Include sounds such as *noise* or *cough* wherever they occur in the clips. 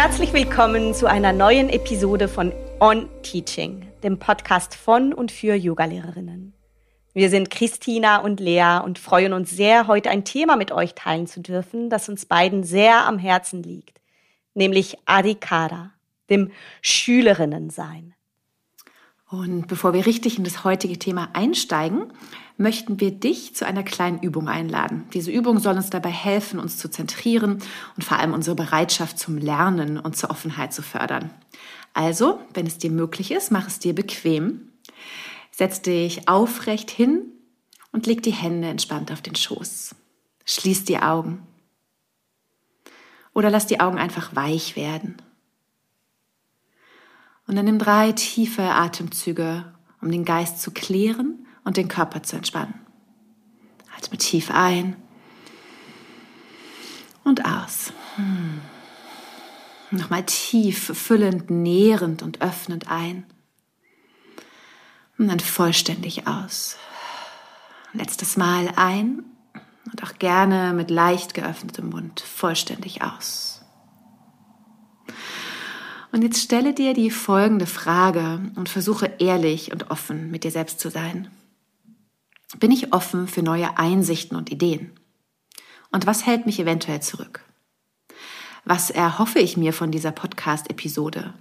Herzlich willkommen zu einer neuen Episode von On Teaching, dem Podcast von und für Yogalehrerinnen. Wir sind Christina und Lea und freuen uns sehr, heute ein Thema mit euch teilen zu dürfen, das uns beiden sehr am Herzen liegt, nämlich Adhikara, dem Schülerinnensein. Und bevor wir richtig in das heutige Thema einsteigen, möchten wir dich zu einer kleinen Übung einladen. Diese Übung soll uns dabei helfen, uns zu zentrieren und vor allem unsere Bereitschaft zum Lernen und zur Offenheit zu fördern. Also, wenn es dir möglich ist, mach es dir bequem. Setz dich aufrecht hin und leg die Hände entspannt auf den Schoß. Schließ die Augen. Oder lass die Augen einfach weich werden. Und dann nimm drei tiefe Atemzüge, um den Geist zu klären und den Körper zu entspannen. Atme tief ein und aus. Hm. Nochmal tief, füllend, nährend und öffnend ein. Und dann vollständig aus. Letztes Mal ein und auch gerne mit leicht geöffnetem Mund vollständig aus. Und jetzt stelle dir die folgende Frage und versuche ehrlich und offen mit dir selbst zu sein. Bin ich offen für neue Einsichten und Ideen? Und was hält mich eventuell zurück? Was erhoffe ich mir von dieser Podcast-Episode?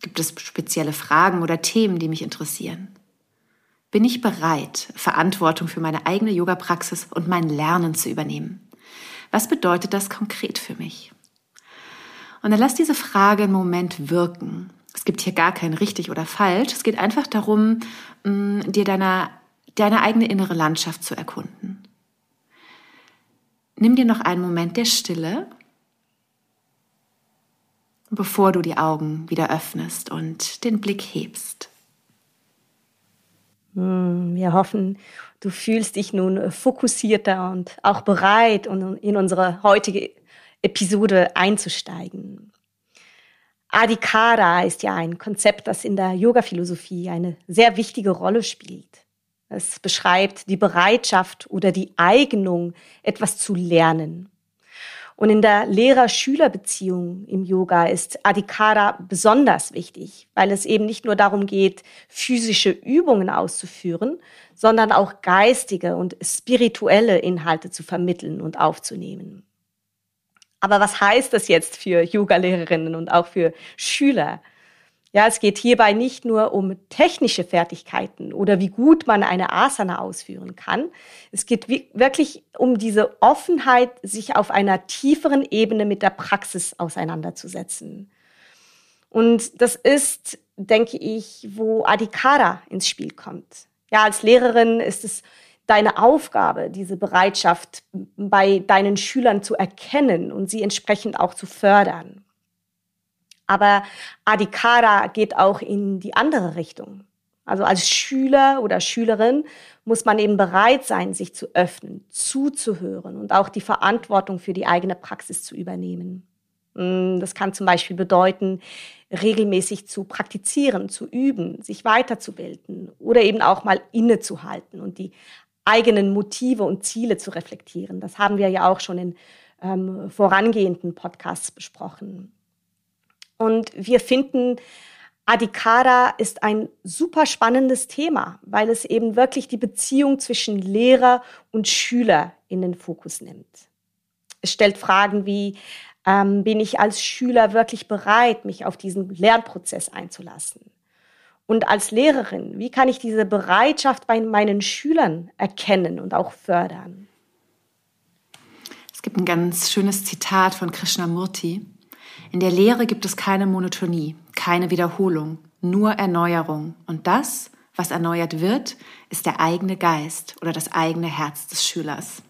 Gibt es spezielle Fragen oder Themen, die mich interessieren? Bin ich bereit, Verantwortung für meine eigene Yoga-Praxis und mein Lernen zu übernehmen? Was bedeutet das konkret für mich? Und dann lass diese Frage einen Moment wirken. Es gibt hier gar kein richtig oder falsch. Es geht einfach darum, mm, dir deine, deine eigene innere Landschaft zu erkunden. Nimm dir noch einen Moment der Stille, bevor du die Augen wieder öffnest und den Blick hebst. Hm, wir hoffen, du fühlst dich nun fokussierter und auch bereit, in unsere heutige Episode einzusteigen. Adhikara ist ja ein Konzept, das in der Yoga-Philosophie eine sehr wichtige Rolle spielt. Es beschreibt die Bereitschaft oder die Eignung, etwas zu lernen. Und in der Lehrer-Schüler-Beziehung im Yoga ist Adhikara besonders wichtig, weil es eben nicht nur darum geht, physische Übungen auszuführen, sondern auch geistige und spirituelle Inhalte zu vermitteln und aufzunehmen. Aber was heißt das jetzt für Yoga-Lehrerinnen und auch für Schüler? Ja, es geht hierbei nicht nur um technische Fertigkeiten oder wie gut man eine Asana ausführen kann. Es geht wirklich um diese Offenheit, sich auf einer tieferen Ebene mit der Praxis auseinanderzusetzen. Und das ist, denke ich, wo Adhikara ins Spiel kommt. Ja, als Lehrerin ist es deine Aufgabe, diese Bereitschaft bei deinen Schülern zu erkennen und sie entsprechend auch zu fördern. Aber Adhikara geht auch in die andere Richtung. Also als Schüler oder Schülerin muss man eben bereit sein, sich zu öffnen, zuzuhören und auch die Verantwortung für die eigene Praxis zu übernehmen. Mm, das kann zum Beispiel bedeuten, regelmäßig zu praktizieren, zu üben, sich weiterzubilden oder eben auch mal innezuhalten und die eigenen Motive und Ziele zu reflektieren. Das haben wir ja auch schon in ähm, vorangehenden Podcasts besprochen. Und wir finden, Adhikara ist ein super spannendes Thema, weil es eben wirklich die Beziehung zwischen Lehrer und Schüler in den Fokus nimmt. Es stellt Fragen wie, ähm, bin ich als Schüler wirklich bereit, mich auf diesen Lernprozess einzulassen? Und als Lehrerin, wie kann ich diese Bereitschaft bei meinen Schülern erkennen und auch fördern? Es gibt ein ganz schönes Zitat von Krishnamurti. In der Lehre gibt es keine Monotonie, keine Wiederholung, nur Erneuerung. Und das, was erneuert wird, ist der eigene Geist oder das eigene Herz des Schülers.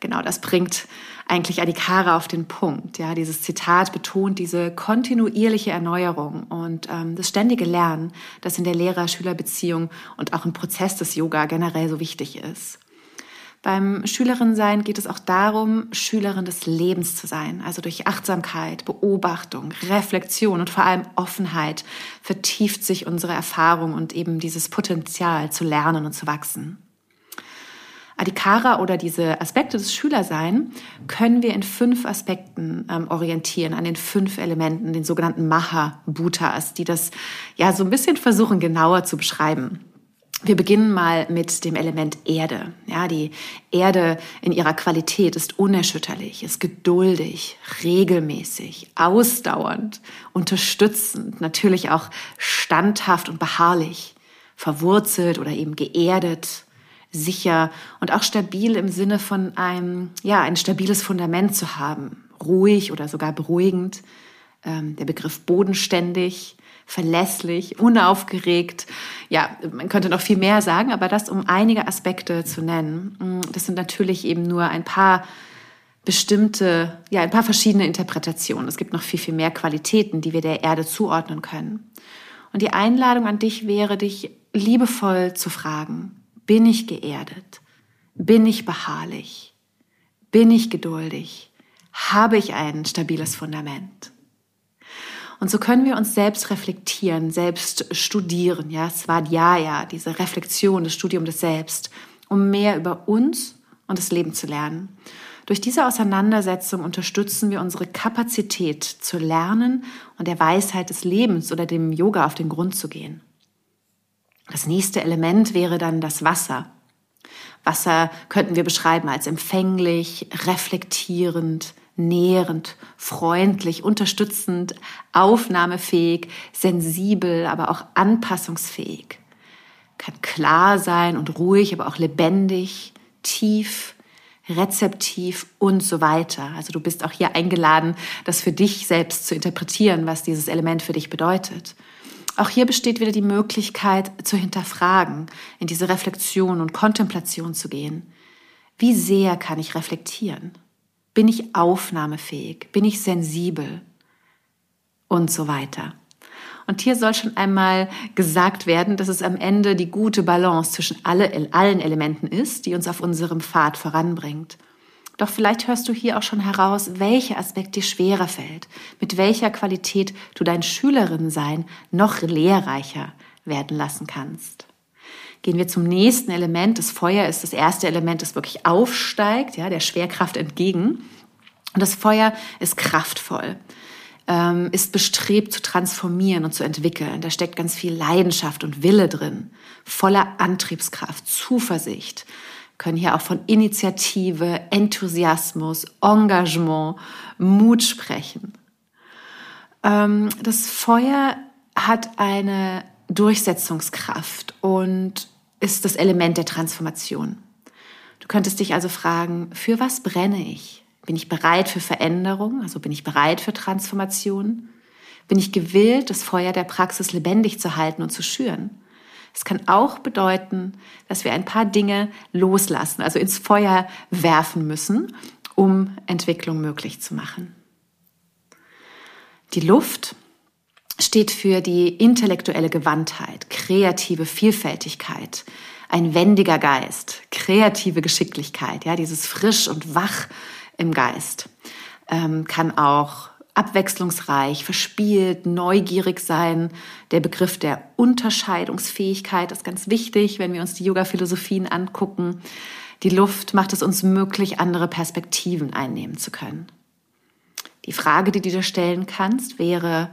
Genau, das bringt eigentlich Adhikara auf den Punkt. Ja, dieses Zitat betont diese kontinuierliche Erneuerung und ähm, das ständige Lernen, das in der Lehrer-Schüler-Beziehung und auch im Prozess des Yoga generell so wichtig ist. Beim Schülerinnensein geht es auch darum, Schülerin des Lebens zu sein. Also durch Achtsamkeit, Beobachtung, Reflexion und vor allem Offenheit vertieft sich unsere Erfahrung und eben dieses Potenzial zu lernen und zu wachsen. Adhikara oder diese Aspekte des Schülerseins können wir in fünf Aspekten ähm, orientieren, an den fünf Elementen, den sogenannten Maha-Bhutas, die das ja so ein bisschen versuchen genauer zu beschreiben. Wir beginnen mal mit dem Element Erde. Ja, die Erde in ihrer Qualität ist unerschütterlich, ist geduldig, regelmäßig, ausdauernd, unterstützend, natürlich auch standhaft und beharrlich, verwurzelt oder eben geerdet, sicher und auch stabil im Sinne von einem, ja, ein stabiles Fundament zu haben, ruhig oder sogar beruhigend. Ähm, der Begriff bodenständig, verlässlich, unaufgeregt. Ja, man könnte noch viel mehr sagen, aber das, um einige Aspekte zu nennen. Mm, das sind natürlich eben nur ein paar bestimmte, ja, ein paar verschiedene Interpretationen. Es gibt noch viel, viel mehr Qualitäten, die wir der Erde zuordnen können. Und die Einladung an dich wäre, dich liebevoll zu fragen, bin ich geerdet? Bin ich beharrlich? Bin ich geduldig? Habe ich ein stabiles Fundament? Und so können wir uns selbst reflektieren, selbst studieren, ja, Svadhyaya, diese Reflexion, das Studium des Selbst, um mehr über uns und das Leben zu lernen. Durch diese Auseinandersetzung unterstützen wir unsere Kapazität zu lernen und der Weisheit des Lebens oder dem Yoga auf den Grund zu gehen. Das nächste Element wäre dann das Wasser. Wasser könnten wir beschreiben als empfänglich, reflektierend, nährend, freundlich, unterstützend, aufnahmefähig, sensibel, aber auch anpassungsfähig. Kann klar sein und ruhig, aber auch lebendig, tief, rezeptiv und so weiter. Also du bist auch hier eingeladen, das für dich selbst zu interpretieren, was dieses Element für dich bedeutet. Auch hier besteht wieder die Möglichkeit zu hinterfragen, in diese Reflexion und Kontemplation zu gehen. Wie sehr kann ich reflektieren? Bin ich aufnahmefähig? Bin ich sensibel? Und so weiter. Und hier soll schon einmal gesagt werden, dass es am Ende die gute Balance zwischen alle, allen Elementen ist, die uns auf unserem Pfad voranbringt. Doch vielleicht hörst du hier auch schon heraus, welcher Aspekt dir schwerer fällt, mit welcher Qualität du dein Schülerinnensein noch lehrreicher werden lassen kannst. Gehen wir zum nächsten Element. Das Feuer ist das erste Element, das wirklich aufsteigt, ja, der Schwerkraft entgegen. Und das Feuer ist kraftvoll, ähm, ist bestrebt zu transformieren und zu entwickeln. Da steckt ganz viel Leidenschaft und Wille drin, voller Antriebskraft, Zuversicht. Können hier auch von Initiative, Enthusiasmus, Engagement, Mut sprechen. Ähm, das Feuer hat eine Durchsetzungskraft und ist das Element der Transformation. Du könntest dich also fragen, für was brenne ich? Bin ich bereit für Veränderung? Also bin ich bereit für Transformation? Bin ich gewillt, das Feuer der Praxis lebendig zu halten und zu schüren? Es kann auch bedeuten, dass wir ein paar Dinge loslassen, also ins Feuer werfen müssen, um Entwicklung möglich zu machen. Die Luft steht für die intellektuelle Gewandtheit, kreative Vielfältigkeit, ein wendiger Geist, kreative Geschicklichkeit, ja, dieses frisch und wach im Geist, ähm, kann auch abwechslungsreich, verspielt, neugierig sein. Der Begriff der Unterscheidungsfähigkeit ist ganz wichtig, wenn wir uns die Yoga-Philosophien angucken. Die Luft macht es uns möglich, andere Perspektiven einnehmen zu können. Die Frage, die du dir stellen kannst, wäre,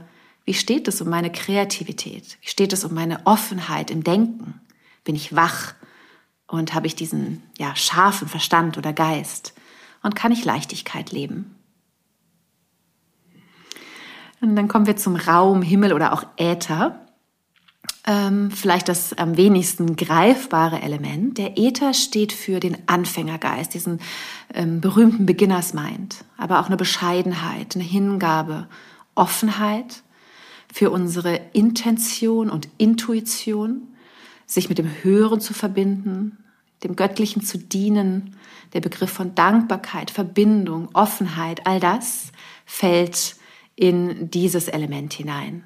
wie steht es um meine Kreativität? Wie steht es um meine Offenheit im Denken? Bin ich wach und habe ich diesen ja, scharfen Verstand oder Geist? Und kann ich Leichtigkeit leben? Und dann kommen wir zum Raum, Himmel oder auch Äther. Ähm, vielleicht das am wenigsten greifbare Element. Der Äther steht für den Anfängergeist, diesen ähm, berühmten Beginners Mind, aber auch eine Bescheidenheit, eine Hingabe, Offenheit für unsere Intention und Intuition, sich mit dem Höheren zu verbinden, dem Göttlichen zu dienen, der Begriff von Dankbarkeit, Verbindung, Offenheit, all das fällt in dieses Element hinein.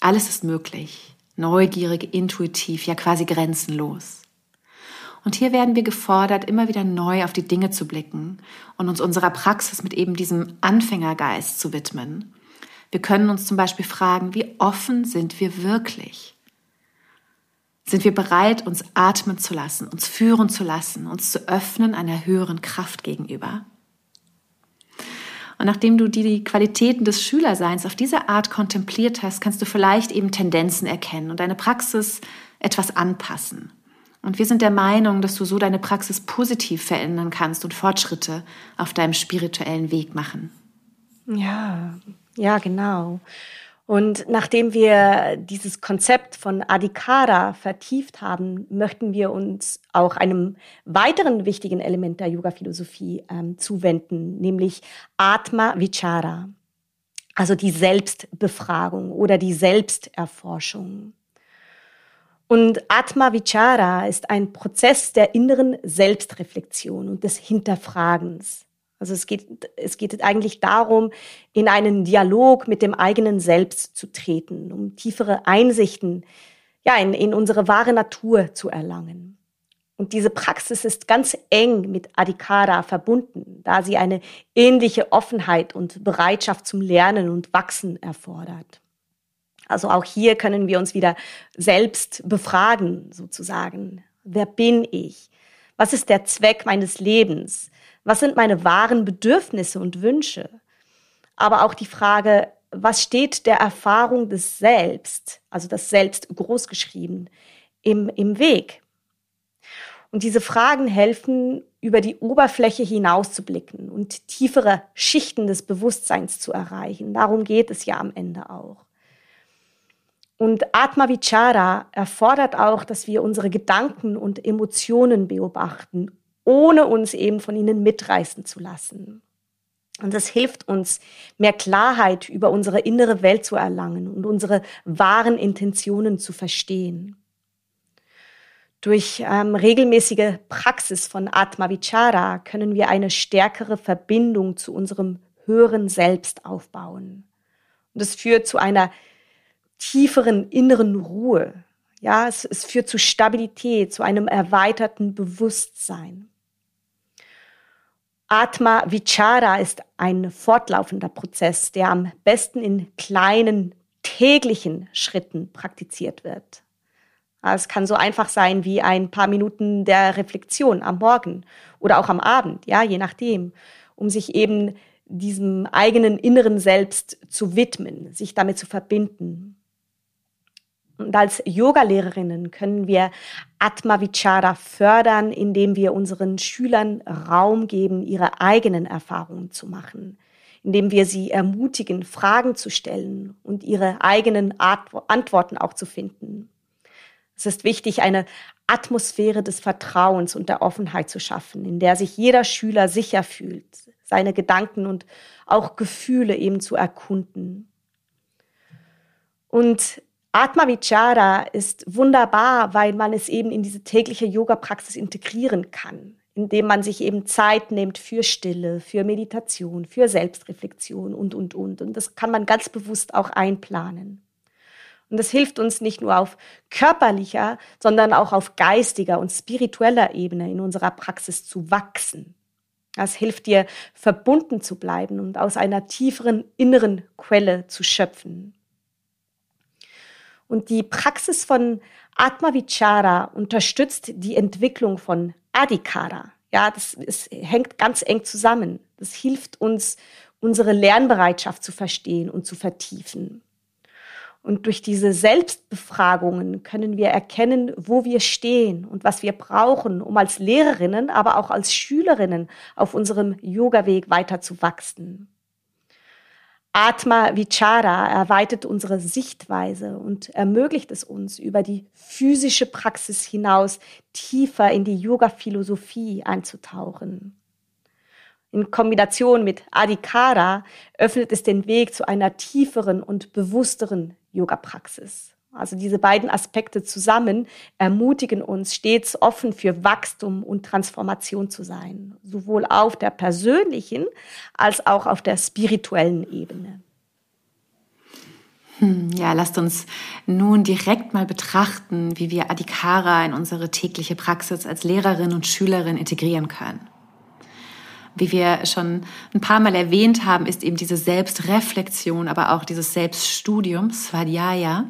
Alles ist möglich, neugierig, intuitiv, ja quasi grenzenlos. Und hier werden wir gefordert, immer wieder neu auf die Dinge zu blicken und uns unserer Praxis mit eben diesem Anfängergeist zu widmen wir können uns zum Beispiel fragen, wie offen sind wir wirklich? sind wir bereit, uns atmen zu lassen, uns führen zu lassen, uns zu öffnen einer höheren Kraft gegenüber. Und nachdem du die Qualitäten des Schülerseins auf diese Art kontempliert hast, kannst du vielleicht eben Tendenzen erkennen und deine Praxis etwas anpassen. Und wir sind der Meinung, dass du so deine Praxis positiv verändern kannst und Fortschritte auf deinem spirituellen Weg machen. Ja, ja, genau. Und nachdem wir dieses Konzept von Adhikara vertieft haben, möchten wir uns auch einem weiteren wichtigen Element der Yoga-Philosophie ähm, zuwenden, nämlich Atma Vichara, also die Selbstbefragung oder die Selbsterforschung. Und Atma Vichara ist ein Prozess der inneren Selbstreflexion und des Hinterfragens. Also es geht, es geht eigentlich darum, in einen Dialog mit dem eigenen Selbst zu treten, um tiefere Einsichten ja, in, in unsere wahre Natur zu erlangen. Und diese Praxis ist ganz eng mit Adhikara verbunden, da sie eine ähnliche Offenheit und Bereitschaft zum Lernen und Wachsen erfordert. Also auch hier können wir uns wieder selbst befragen, sozusagen. Wer bin ich? Was ist der Zweck meines Lebens? Was sind meine wahren Bedürfnisse und Wünsche? Aber auch die Frage, was steht der Erfahrung des Selbst, also das Selbst großgeschrieben, im, im Weg? Und diese Fragen helfen, über die Oberfläche hinauszublicken und tiefere Schichten des Bewusstseins zu erreichen. Darum geht es ja am Ende auch. Und Atma Vichara erfordert auch, dass wir unsere Gedanken und Emotionen beobachten, ohne uns eben von ihnen mitreißen zu lassen. Und das hilft uns, mehr Klarheit über unsere innere Welt zu erlangen und unsere wahren Intentionen zu verstehen. Durch ähm, regelmäßige Praxis von Atma Vichara können wir eine stärkere Verbindung zu unserem höheren Selbst aufbauen. Und es führt zu einer tieferen inneren Ruhe. Ja, es, es führt zu Stabilität, zu einem erweiterten Bewusstsein. Atma Vichara ist ein fortlaufender Prozess, der am besten in kleinen täglichen Schritten praktiziert wird. Es kann so einfach sein wie ein paar Minuten der Reflexion am Morgen oder auch am Abend, ja, je nachdem, um sich eben diesem eigenen inneren Selbst zu widmen, sich damit zu verbinden. Und als Yogalehrerinnen können wir Atma Vichara fördern, indem wir unseren Schülern Raum geben, ihre eigenen Erfahrungen zu machen, indem wir sie ermutigen, Fragen zu stellen und ihre eigenen Antworten auch zu finden. Es ist wichtig, eine Atmosphäre des Vertrauens und der Offenheit zu schaffen, in der sich jeder Schüler sicher fühlt, seine Gedanken und auch Gefühle eben zu erkunden. Und Atma Vichara ist wunderbar, weil man es eben in diese tägliche Yoga-Praxis integrieren kann, indem man sich eben Zeit nimmt für Stille, für Meditation, für Selbstreflexion und, und, und. Und das kann man ganz bewusst auch einplanen. Und das hilft uns nicht nur auf körperlicher, sondern auch auf geistiger und spiritueller Ebene in unserer Praxis zu wachsen. Das hilft dir, verbunden zu bleiben und aus einer tieferen inneren Quelle zu schöpfen. Und die Praxis von Atma Vichara unterstützt die Entwicklung von Adhikara. Ja, das ist, hängt ganz eng zusammen. Das hilft uns, unsere Lernbereitschaft zu verstehen und zu vertiefen. Und durch diese Selbstbefragungen können wir erkennen, wo wir stehen und was wir brauchen, um als Lehrerinnen, aber auch als Schülerinnen auf unserem Yoga-Weg weiter zu wachsen. Atma Vichara erweitert unsere Sichtweise und ermöglicht es uns, über die physische Praxis hinaus tiefer in die Yoga-Philosophie einzutauchen. In Kombination mit Adhikara öffnet es den Weg zu einer tieferen und bewussteren Yoga-Praxis. Also diese beiden Aspekte zusammen ermutigen uns, stets offen für Wachstum und Transformation zu sein, sowohl auf der persönlichen als auch auf der spirituellen Ebene. Hm, ja, lasst uns nun direkt mal betrachten, wie wir Adhikara in unsere tägliche Praxis als Lehrerin und Schülerin integrieren können. Wie wir schon ein paar Mal erwähnt haben, ist eben diese Selbstreflexion, aber auch dieses Selbststudium, Svadhyaya,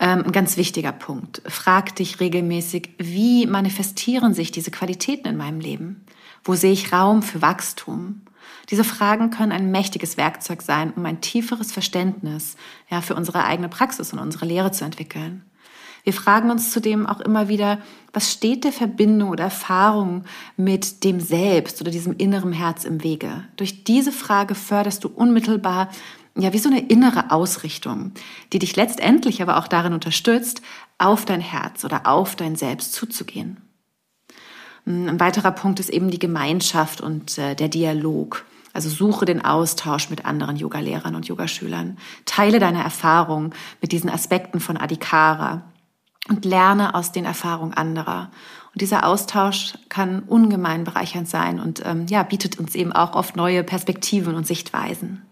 Ähm, ein ganz wichtiger Punkt. Frag dich regelmäßig, wie manifestieren sich diese Qualitäten in meinem Leben? Wo sehe ich Raum für Wachstum? Diese Fragen können ein mächtiges Werkzeug sein, um ein tieferes Verständnis ja, für unsere eigene Praxis und unsere Lehre zu entwickeln. Wir fragen uns zudem auch immer wieder, was steht der Verbindung oder Erfahrung mit dem Selbst oder diesem inneren Herz im Wege? Durch diese Frage förderst du unmittelbar ja, wie so eine innere Ausrichtung, die dich letztendlich aber auch darin unterstützt, auf dein Herz oder auf dein Selbst zuzugehen. Ein weiterer Punkt ist eben die Gemeinschaft und äh, der Dialog. Also suche den Austausch mit anderen Yogalehrern und Yogaschülern. Teile deine Erfahrung mit diesen Aspekten von Adhikara und lerne aus den Erfahrungen anderer. Und dieser Austausch kann ungemein bereichernd sein und ähm, ja, bietet uns eben auch oft neue Perspektiven und Sichtweisen.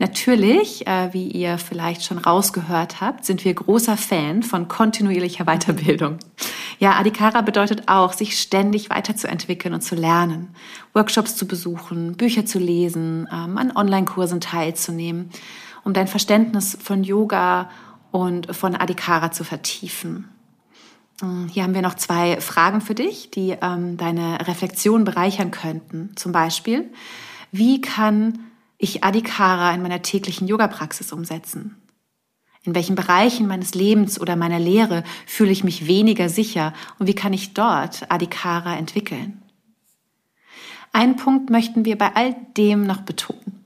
Natürlich, äh, wie ihr vielleicht schon rausgehört habt, sind wir großer Fan von kontinuierlicher Weiterbildung. Ja, Adhikara bedeutet auch, sich ständig weiterzuentwickeln und zu lernen, Workshops zu besuchen, Bücher zu lesen, ähm, an Online-Kursen teilzunehmen, um dein Verständnis von Yoga und von Adhikara zu vertiefen. Hm, hier haben wir noch zwei Fragen für dich, die ähm, deine Reflexion bereichern könnten. Zum Beispiel, wie kann ich Adhikara in meiner täglichen Yoga-Praxis umsetzen? In welchen Bereichen meines Lebens oder meiner Lehre fühle ich mich weniger sicher und wie kann ich dort Adhikara entwickeln? Einen Punkt möchten wir bei all dem noch betonen.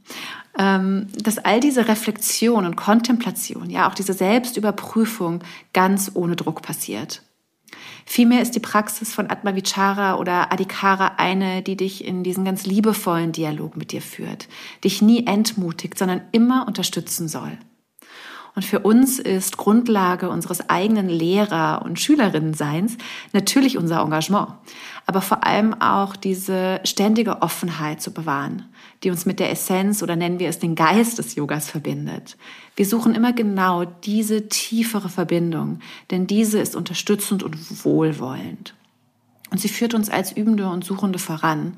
Ähm, dass all diese Reflexion und Kontemplation, ja auch diese Selbstüberprüfung ganz ohne Druck passiert. Vielmehr ist die Praxis von Atmavichara oder Adhikara eine, die dich in diesen ganz liebevollen Dialog mit dir führt, dich nie entmutigt, sondern immer unterstützen soll. Und für uns ist Grundlage unseres eigenen Lehrer- und Schülerinnenseins natürlich unser Engagement, aber vor allem auch diese ständige Offenheit zu bewahren, die uns mit der Essenz oder nennen wir es den Geist des Yogas verbindet. Wir suchen immer genau diese tiefere Verbindung, denn diese ist unterstützend und wohlwollend. Und sie führt uns als Übende und Suchende voran.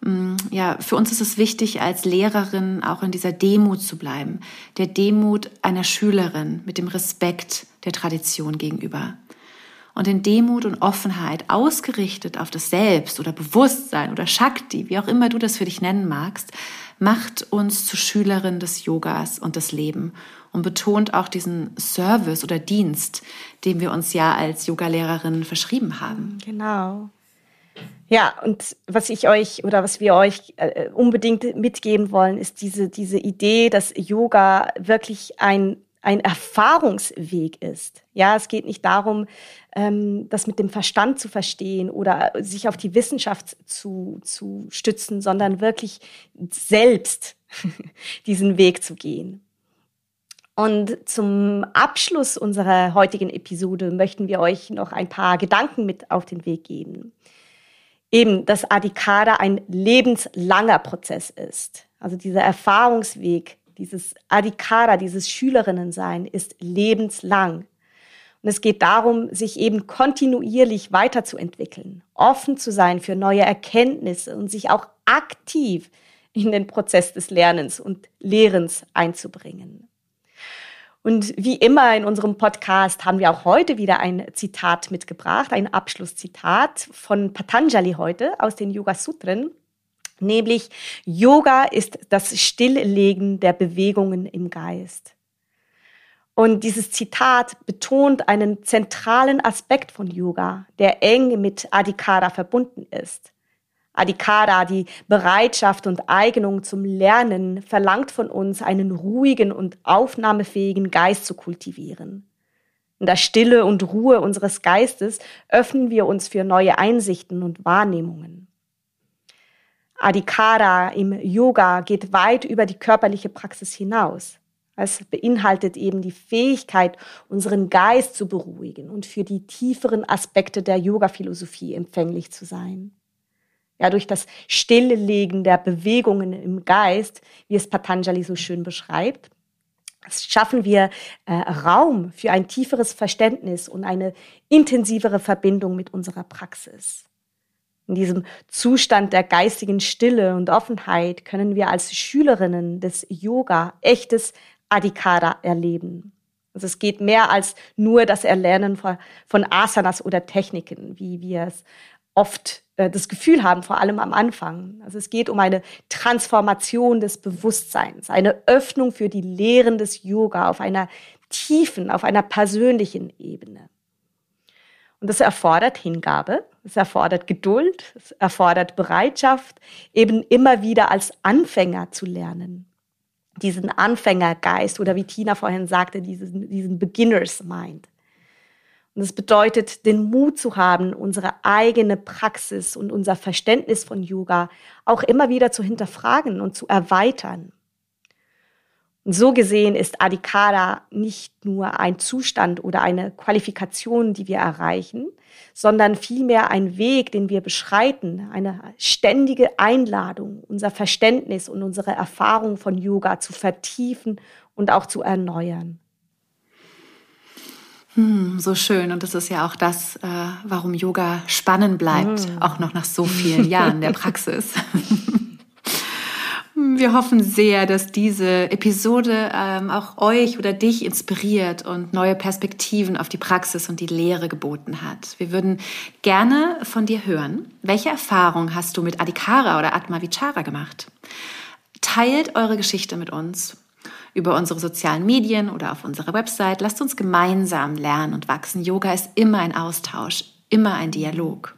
Mm, ja, für uns ist es wichtig, als Lehrerin auch in dieser Demut zu bleiben. Der Demut einer Schülerin mit dem Respekt der Tradition gegenüber. Und in Demut und Offenheit ausgerichtet auf das Selbst oder Bewusstsein oder Shakti, wie auch immer du das für dich nennen magst, macht uns zu Schülerin des Yogas und des Lebens und betont auch diesen Service oder Dienst, den wir uns ja als Yogalehrerin verschrieben haben. Genau. Ja, und was ich euch oder was wir euch äh, unbedingt mitgeben wollen, ist diese, diese Idee, dass Yoga wirklich ein, ein Erfahrungsweg ist. Ja, es geht nicht darum, ähm, das mit dem Verstand zu verstehen oder sich auf die Wissenschaft zu, zu stützen, sondern wirklich selbst *laughs* diesen Weg zu gehen. Und zum Abschluss unserer heutigen Episode möchten wir euch noch ein paar Gedanken mit auf den Weg geben eben, dass Adhikara ein lebenslanger Prozess ist. Also dieser Erfahrungsweg, dieses Adhikara, dieses Schülerinnensein ist lebenslang. Und es geht darum, sich eben kontinuierlich weiterzuentwickeln, offen zu sein für neue Erkenntnisse und sich auch aktiv in den Prozess des Lernens und Lehrens einzubringen. Und wie immer in unserem Podcast haben wir auch heute wieder ein Zitat mitgebracht, ein Abschlusszitat von Patanjali heute aus den Yoga Sutren, nämlich Yoga ist das Stilllegen der Bewegungen im Geist. Und dieses Zitat betont einen zentralen Aspekt von Yoga, der eng mit Adhikara verbunden ist. Adhikara, die Bereitschaft und Eignung zum Lernen, verlangt von uns, einen ruhigen und aufnahmefähigen Geist zu kultivieren. In der Stille und Ruhe unseres Geistes öffnen wir uns für neue Einsichten und Wahrnehmungen. Adhikara im Yoga geht weit über die körperliche Praxis hinaus. Es beinhaltet eben die Fähigkeit, unseren Geist zu beruhigen und für die tieferen Aspekte der Yoga-Philosophie empfänglich zu sein ja, durch das Stilllegen der Bewegungen im Geist, wie es Patanjali so schön beschreibt, schaffen wir äh, Raum für ein tieferes Verständnis und eine intensivere Verbindung mit unserer Praxis. In diesem Zustand der geistigen Stille und Offenheit können wir als Schülerinnen des Yoga echtes Adhikara erleben. Also es geht mehr als nur das Erlernen von, von Asanas oder Techniken, wie wir es oft äh, das Gefühl haben, vor allem am Anfang. Also es geht um eine Transformation des Bewusstseins, eine Öffnung für die Lehren des Yoga auf einer tiefen, auf einer persönlichen Ebene. Und das erfordert Hingabe, es erfordert Geduld, es erfordert Bereitschaft, eben immer wieder als Anfänger zu lernen. Diesen Anfängergeist oder wie Tina vorhin sagte, diesen, diesen Beginners Mind. Und es bedeutet, den Mut zu haben, unsere eigene Praxis und unser Verständnis von Yoga auch immer wieder zu hinterfragen und zu erweitern. Und so gesehen ist Adhikara nicht nur ein Zustand oder eine Qualifikation, die wir erreichen, sondern vielmehr ein Weg, den wir beschreiten, eine ständige Einladung, unser Verständnis und unsere Erfahrung von Yoga zu vertiefen und auch zu erneuern. Hm, so schön. Und das ist ja auch das, äh, warum Yoga spannend bleibt, hm. auch noch nach so vielen Jahren der Praxis. *laughs* Wir hoffen sehr, dass diese Episode ähm, auch euch oder dich inspiriert und neue Perspektiven auf die Praxis und die Lehre geboten hat. Wir würden gerne von dir hören. Welche Erfahrung hast du mit Adhikara oder Atma Vichara gemacht? Teilt eure Geschichte mit uns über unsere sozialen Medien oder auf unserer Website. Lasst uns gemeinsam lernen und wachsen. Yoga ist immer ein Austausch, immer ein Dialog.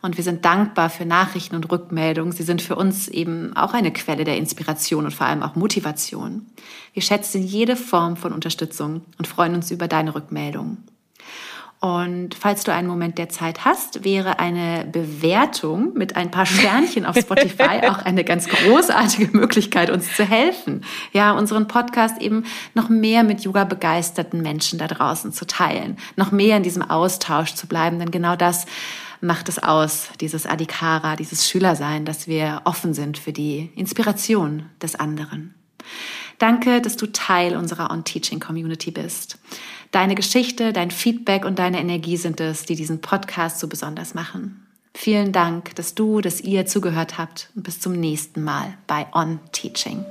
Und wir sind dankbar für Nachrichten und Rückmeldungen. Sie sind für uns eben auch eine Quelle der Inspiration und vor allem auch Motivation. Wir schätzen jede Form von Unterstützung und freuen uns über deine Rückmeldungen. Und falls du einen Moment der Zeit hast, wäre eine Bewertung mit ein paar Sternchen auf Spotify *laughs* auch eine ganz großartige Möglichkeit, uns zu helfen. Ja, unseren Podcast eben noch mehr mit Yoga begeisterten Menschen da draußen zu teilen, noch mehr in diesem Austausch zu bleiben, denn genau das macht es aus, dieses Adhikara, dieses Schülersein, dass wir offen sind für die Inspiration des anderen. Danke, dass du Teil unserer On-Teaching-Community bist. Deine Geschichte, dein Feedback und deine Energie sind es, die diesen Podcast so besonders machen. Vielen Dank, dass du, dass ihr zugehört habt und bis zum nächsten Mal bei On Teaching.